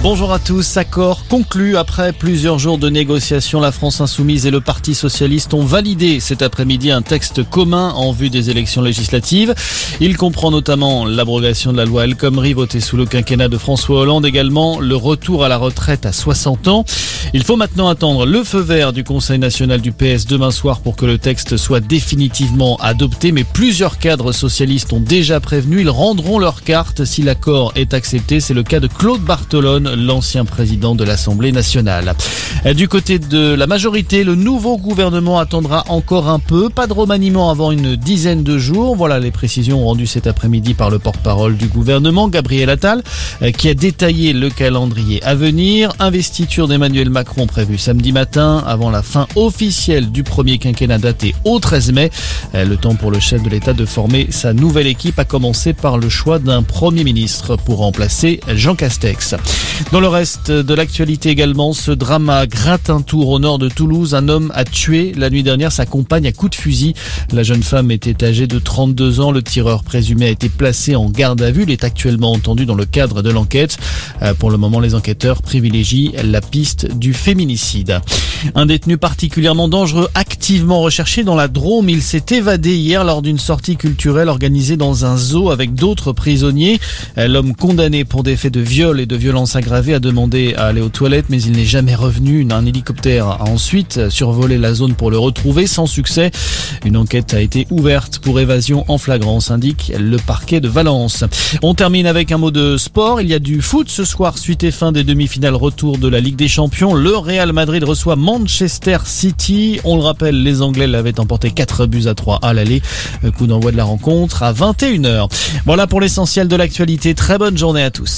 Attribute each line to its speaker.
Speaker 1: Bonjour à tous. Accord conclu après plusieurs jours de négociations. La France Insoumise et le Parti Socialiste ont validé cet après-midi un texte commun en vue des élections législatives. Il comprend notamment l'abrogation de la loi El Khomri votée sous le quinquennat de François Hollande, également le retour à la retraite à 60 ans. Il faut maintenant attendre le feu vert du Conseil national du PS demain soir pour que le texte soit définitivement adopté. Mais plusieurs cadres socialistes ont déjà prévenu. Ils rendront leur carte si l'accord est accepté. C'est le cas de Claude Bartolone l'ancien président de l'Assemblée nationale. Du côté de la majorité, le nouveau gouvernement attendra encore un peu. Pas de remaniement avant une dizaine de jours. Voilà les précisions rendues cet après-midi par le porte-parole du gouvernement, Gabriel Attal, qui a détaillé le calendrier à venir. Investiture d'Emmanuel Macron prévue samedi matin avant la fin officielle du premier quinquennat daté au 13 mai. Le temps pour le chef de l'État de former sa nouvelle équipe a commencé par le choix d'un premier ministre pour remplacer Jean Castex. Dans le reste de l'actualité également, ce drame à Gratin-Tour au nord de Toulouse. Un homme a tué la nuit dernière sa compagne à coups de fusil. La jeune femme était âgée de 32 ans. Le tireur présumé a été placé en garde à vue. Il est actuellement entendu dans le cadre de l'enquête. Euh, pour le moment, les enquêteurs privilégient la piste du féminicide. Un détenu particulièrement dangereux, activement recherché dans la Drôme. Il s'est évadé hier lors d'une sortie culturelle organisée dans un zoo avec d'autres prisonniers. L'homme condamné pour des faits de viol et de violence aggravé a demandé à aller aux toilettes, mais il n'est jamais revenu. Un hélicoptère a ensuite survolé la zone pour le retrouver sans succès. Une enquête a été ouverte pour évasion en flagrance, indique le parquet de Valence. On termine avec un mot de sport. Il y a du foot ce soir, suite et fin des demi-finales retour de la Ligue des Champions. Le Real Madrid reçoit Manchester City. On le rappelle, les Anglais l'avaient emporté 4 buts à 3 à l'aller. Coup d'envoi de la rencontre à 21h. Voilà pour l'essentiel de l'actualité. Très bonne journée à tous.